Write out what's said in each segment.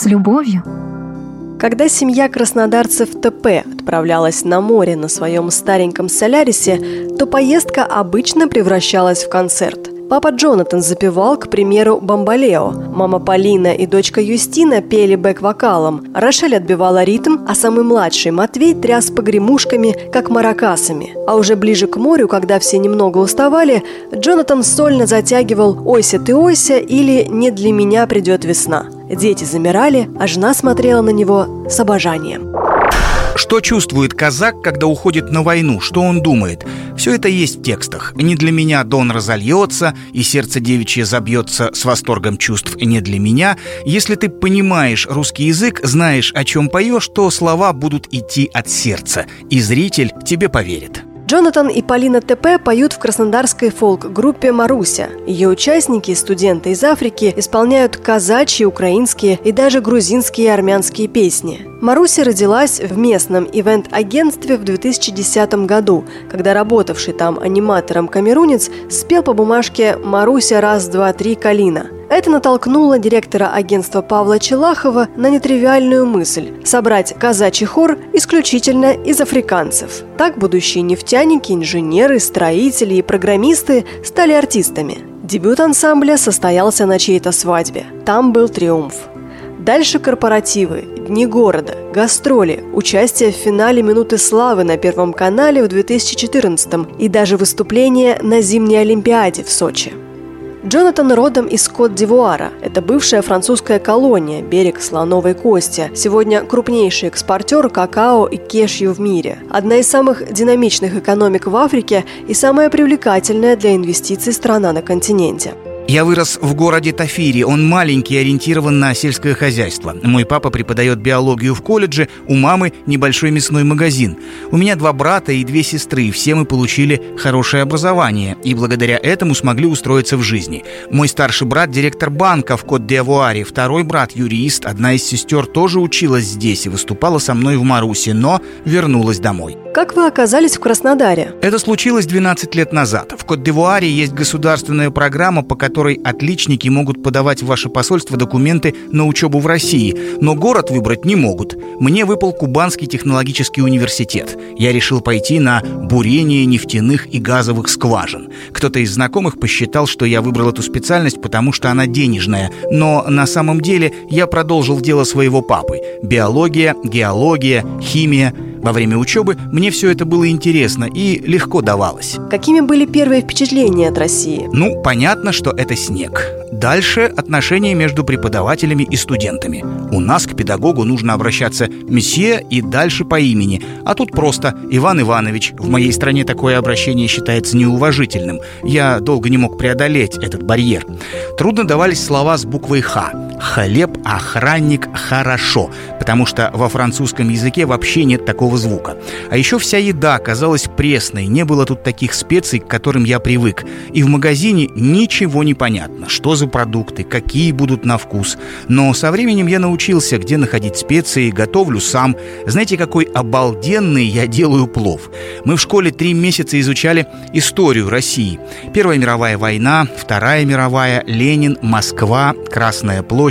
С любовью. Когда семья краснодарцев ТП отправлялась на море на своем стареньком Солярисе, то поездка обычно превращалась в концерт. Папа Джонатан запевал, к примеру, «Бомбалео». Мама Полина и дочка Юстина пели бэк-вокалом. Рошель отбивала ритм, а самый младший Матвей тряс погремушками, как маракасами. А уже ближе к морю, когда все немного уставали, Джонатан сольно затягивал «Ойся ты, ойся» или «Не для меня придет весна». Дети замирали, а жена смотрела на него с обожанием. Что чувствует казак, когда уходит на войну? Что он думает? Все это есть в текстах. Не для меня Дон разольется, и сердце девичье забьется с восторгом чувств не для меня. Если ты понимаешь русский язык, знаешь, о чем поешь, то слова будут идти от сердца, и зритель тебе поверит. Джонатан и Полина ТП поют в краснодарской фолк-группе «Маруся». Ее участники, студенты из Африки, исполняют казачьи, украинские и даже грузинские и армянские песни. Маруся родилась в местном ивент-агентстве в 2010 году, когда работавший там аниматором камерунец спел по бумажке «Маруся раз, два, три, Калина». Это натолкнуло директора агентства Павла Челахова на нетривиальную мысль – собрать казачий хор исключительно из африканцев. Так будущие нефтяники, инженеры, строители и программисты стали артистами. Дебют ансамбля состоялся на чьей-то свадьбе. Там был триумф. Дальше корпоративы, дни города, гастроли, участие в финале «Минуты славы» на Первом канале в 2014 и даже выступление на зимней Олимпиаде в Сочи – Джонатан родом из Кот-д'Ивуара. Это бывшая французская колония, берег слоновой кости. Сегодня крупнейший экспортер какао и кешью в мире. Одна из самых динамичных экономик в Африке и самая привлекательная для инвестиций страна на континенте. Я вырос в городе Тафири. Он маленький, ориентирован на сельское хозяйство. Мой папа преподает биологию в колледже, у мамы небольшой мясной магазин. У меня два брата и две сестры. Все мы получили хорошее образование и благодаря этому смогли устроиться в жизни. Мой старший брат – директор банка в Кот-де-Авуаре, второй брат – юрист, одна из сестер тоже училась здесь и выступала со мной в Марусе, но вернулась домой. Как вы оказались в Краснодаре? Это случилось 12 лет назад. В Кот-д'Ивуаре есть государственная программа, по которой отличники могут подавать в ваше посольство документы на учебу в России, но город выбрать не могут. Мне выпал Кубанский технологический университет. Я решил пойти на бурение нефтяных и газовых скважин. Кто-то из знакомых посчитал, что я выбрал эту специальность, потому что она денежная, но на самом деле я продолжил дело своего папы. Биология, геология, химия – во время учебы мне все это было интересно и легко давалось. Какими были первые впечатления от России? Ну, понятно, что это снег. Дальше отношения между преподавателями и студентами. У нас к педагогу нужно обращаться месье и дальше по имени, а тут просто Иван Иванович. В моей стране такое обращение считается неуважительным. Я долго не мог преодолеть этот барьер. Трудно давались слова с буквой «Х». Хлеб, охранник, хорошо, потому что во французском языке вообще нет такого звука. А еще вся еда оказалась пресной, не было тут таких специй, к которым я привык. И в магазине ничего не понятно, что за продукты, какие будут на вкус. Но со временем я научился, где находить специи, готовлю сам. Знаете, какой обалденный я делаю плов? Мы в школе три месяца изучали историю России. Первая мировая война, Вторая мировая, Ленин, Москва, Красная площадь.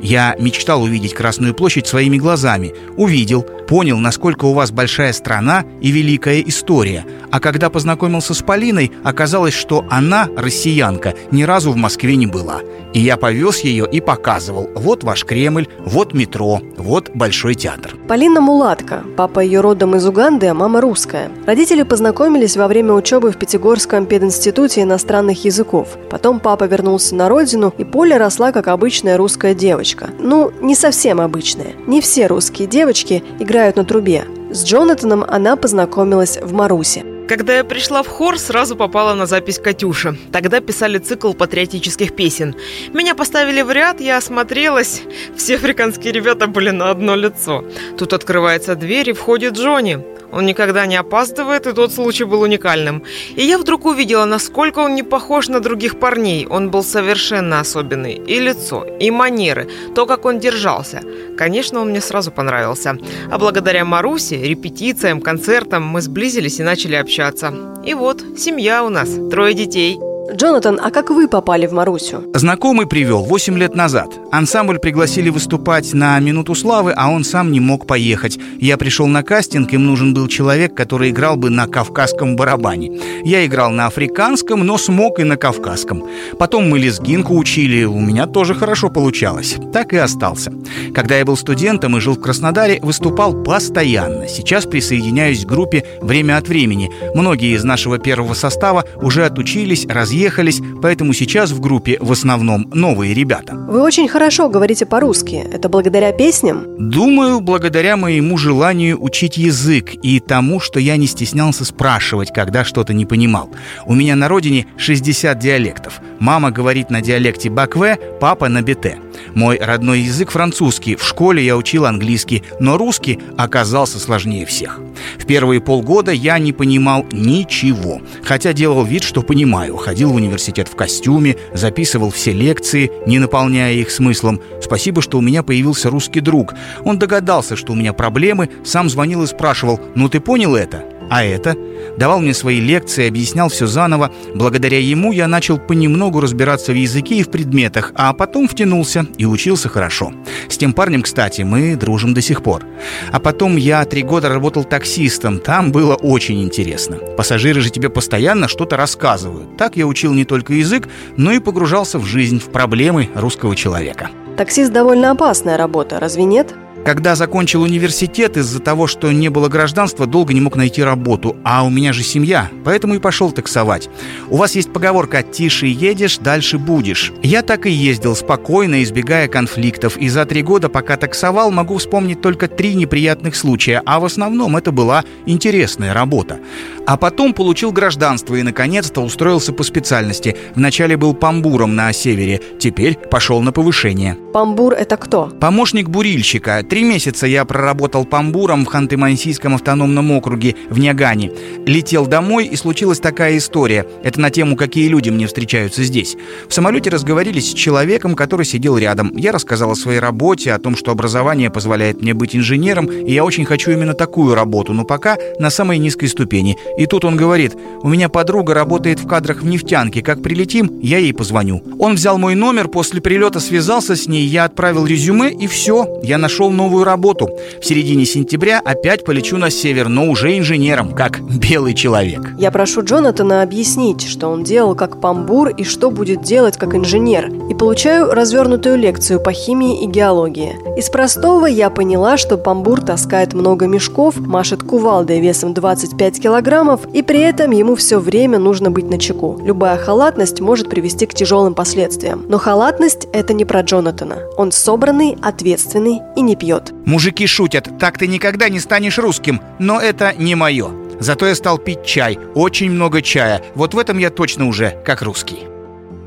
Я мечтал увидеть Красную площадь своими глазами. Увидел, понял, насколько у вас большая страна и великая история. А когда познакомился с Полиной, оказалось, что она, россиянка, ни разу в Москве не была. И я повез ее и показывал. Вот ваш Кремль, вот метро, вот Большой театр. Полина Мулатка. Папа ее родом из Уганды, а мама русская. Родители познакомились во время учебы в Пятигорском пединституте иностранных языков. Потом папа вернулся на родину, и Поля росла как обычная русская девочка. Ну, не совсем обычная. Не все русские девочки играют на трубе. С Джонатаном она познакомилась в Марусе. Когда я пришла в хор, сразу попала на запись «Катюша». Тогда писали цикл патриотических песен. Меня поставили в ряд, я осмотрелась. Все африканские ребята были на одно лицо. Тут открывается дверь и входит Джонни. Он никогда не опаздывает, и тот случай был уникальным. И я вдруг увидела, насколько он не похож на других парней. Он был совершенно особенный. И лицо, и манеры, то, как он держался. Конечно, он мне сразу понравился. А благодаря Марусе, репетициям, концертам мы сблизились и начали общаться. И вот, семья у нас, трое детей – Джонатан, а как вы попали в Марусю? Знакомый привел 8 лет назад. Ансамбль пригласили выступать на «Минуту славы», а он сам не мог поехать. Я пришел на кастинг, им нужен был человек, который играл бы на кавказском барабане. Я играл на африканском, но смог и на кавказском. Потом мы лезгинку учили, у меня тоже хорошо получалось. Так и остался. Когда я был студентом и жил в Краснодаре, выступал постоянно. Сейчас присоединяюсь к группе время от времени. Многие из нашего первого состава уже отучились, разъехались разъехались, поэтому сейчас в группе в основном новые ребята. Вы очень хорошо говорите по-русски. Это благодаря песням? Думаю, благодаря моему желанию учить язык и тому, что я не стеснялся спрашивать, когда что-то не понимал. У меня на родине 60 диалектов. Мама говорит на диалекте Бакве, папа на бете. Мой родной язык французский. В школе я учил английский, но русский оказался сложнее всех. В первые полгода я не понимал ничего, хотя делал вид, что понимаю. Ходил в университет в костюме, записывал все лекции, не наполняя их смыслом. Спасибо, что у меня появился русский друг. Он догадался, что у меня проблемы, сам звонил и спрашивал, ну ты понял это? А это? Давал мне свои лекции, объяснял все заново. Благодаря ему я начал понемногу разбираться в языке и в предметах, а потом втянулся и учился хорошо. С тем парнем, кстати, мы дружим до сих пор. А потом я три года работал таксистом. Там было очень интересно. Пассажиры же тебе постоянно что-то рассказывают. Так я учил не только язык, но и погружался в жизнь, в проблемы русского человека. Таксист довольно опасная работа, разве нет? Когда закончил университет, из-за того, что не было гражданства, долго не мог найти работу. А у меня же семья, поэтому и пошел таксовать. У вас есть поговорка «тише едешь, дальше будешь». Я так и ездил спокойно, избегая конфликтов. И за три года, пока таксовал, могу вспомнить только три неприятных случая. А в основном это была интересная работа. А потом получил гражданство и, наконец-то, устроился по специальности. Вначале был памбуром на севере, теперь пошел на повышение. Памбур – это кто? Помощник бурильщика. Три месяца я проработал памбуром в Ханты-Мансийском автономном округе в Нягане. Летел домой, и случилась такая история. Это на тему, какие люди мне встречаются здесь. В самолете разговорились с человеком, который сидел рядом. Я рассказал о своей работе, о том, что образование позволяет мне быть инженером, и я очень хочу именно такую работу, но пока на самой низкой ступени. И тут он говорит, у меня подруга работает в кадрах в нефтянке, как прилетим, я ей позвоню. Он взял мой номер, после прилета связался с ней, я отправил резюме, и все, я нашел новую работу. В середине сентября опять полечу на север, но уже инженером, как белый человек. Я прошу Джонатана объяснить, что он делал как памбур и что будет делать как инженер. И получаю развернутую лекцию по химии и геологии. Из простого я поняла, что памбур таскает много мешков, машет кувалдой весом 25 килограммов, и при этом ему все время нужно быть на чеку. Любая халатность может привести к тяжелым последствиям. Но халатность – это не про Джонатана. Он собранный, ответственный и не пьет пьет. Мужики шутят, так ты никогда не станешь русским, но это не мое. Зато я стал пить чай, очень много чая. Вот в этом я точно уже как русский.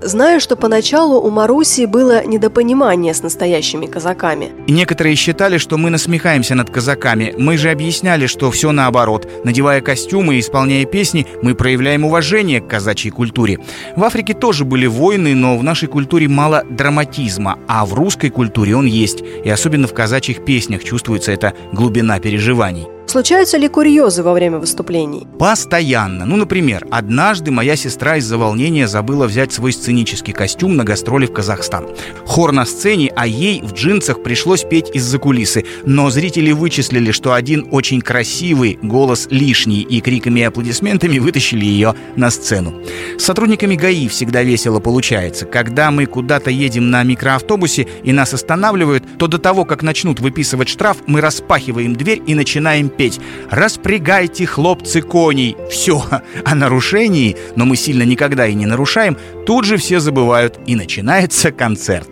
Знаю, что поначалу у Маруси было недопонимание с настоящими казаками. Некоторые считали, что мы насмехаемся над казаками. Мы же объясняли, что все наоборот. Надевая костюмы и исполняя песни, мы проявляем уважение к казачьей культуре. В Африке тоже были войны, но в нашей культуре мало драматизма, а в русской культуре он есть. И особенно в казачьих песнях чувствуется эта глубина переживаний. Случаются ли курьезы во время выступлений? Постоянно. Ну, например, однажды моя сестра из-за волнения забыла взять свой сценический костюм на гастроли в Казахстан. Хор на сцене, а ей в джинсах пришлось петь из-за кулисы. Но зрители вычислили, что один очень красивый голос лишний, и криками и аплодисментами вытащили ее на сцену. С сотрудниками ГАИ всегда весело получается. Когда мы куда-то едем на микроавтобусе и нас останавливают, то до того, как начнут выписывать штраф, мы распахиваем дверь и начинаем петь петь «Распрягайте, хлопцы, коней». Все о нарушении, но мы сильно никогда и не нарушаем, тут же все забывают, и начинается концерт.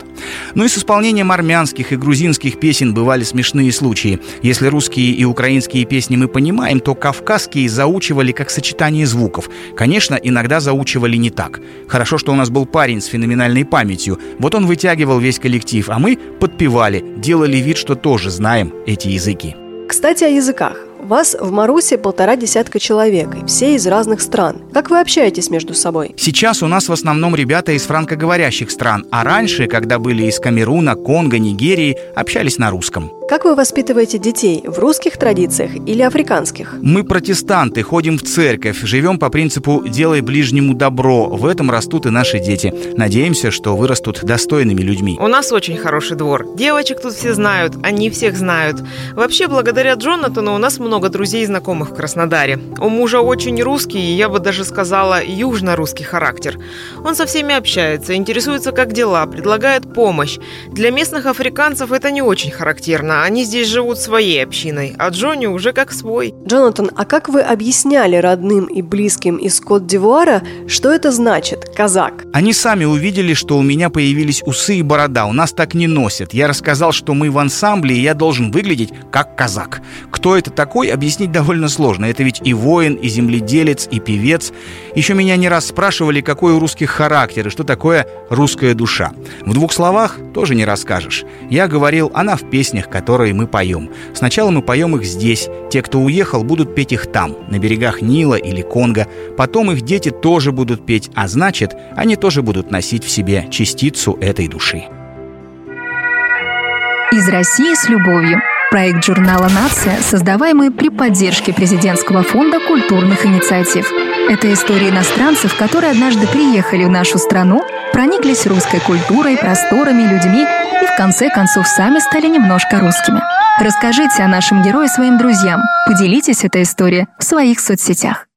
Ну и с исполнением армянских и грузинских песен бывали смешные случаи. Если русские и украинские песни мы понимаем, то кавказские заучивали как сочетание звуков. Конечно, иногда заучивали не так. Хорошо, что у нас был парень с феноменальной памятью. Вот он вытягивал весь коллектив, а мы подпевали, делали вид, что тоже знаем эти языки. Кстати, о языках. Вас в Марусе полтора десятка человек, и все из разных стран. Как вы общаетесь между собой? Сейчас у нас в основном ребята из франкоговорящих стран, а раньше, когда были из Камеруна, Конго, Нигерии, общались на русском. Как вы воспитываете детей? В русских традициях или африканских? Мы протестанты, ходим в церковь, живем по принципу «делай ближнему добро». В этом растут и наши дети. Надеемся, что вырастут достойными людьми. У нас очень хороший двор. Девочек тут все знают, они всех знают. Вообще, благодаря Джонатану у нас много друзей и знакомых в Краснодаре. У мужа очень русский, и я бы даже сказала, южно-русский характер. Он со всеми общается, интересуется, как дела, предлагает помощь. Для местных африканцев это не очень характерно, они здесь живут своей общиной, а Джонни уже как свой. Джонатан, а как вы объясняли родным и близким из Кот-Дивуара, что это значит «казак»? Они сами увидели, что у меня появились усы и борода. У нас так не носят. Я рассказал, что мы в ансамбле, и я должен выглядеть как казак. Кто это такой, объяснить довольно сложно. Это ведь и воин, и земледелец, и певец. Еще меня не раз спрашивали, какой у русских характер, и что такое русская душа. В двух словах тоже не расскажешь. Я говорил, она в песнях, которые которые мы поем. Сначала мы поем их здесь. Те, кто уехал, будут петь их там, на берегах Нила или Конго. Потом их дети тоже будут петь, а значит, они тоже будут носить в себе частицу этой души. Из России с любовью. Проект журнала «Нация», создаваемый при поддержке Президентского фонда культурных инициатив. Это истории иностранцев, которые однажды приехали в нашу страну, прониклись русской культурой, просторами, людьми конце концов сами стали немножко русскими. Расскажите о нашем герое своим друзьям, поделитесь этой историей в своих соцсетях.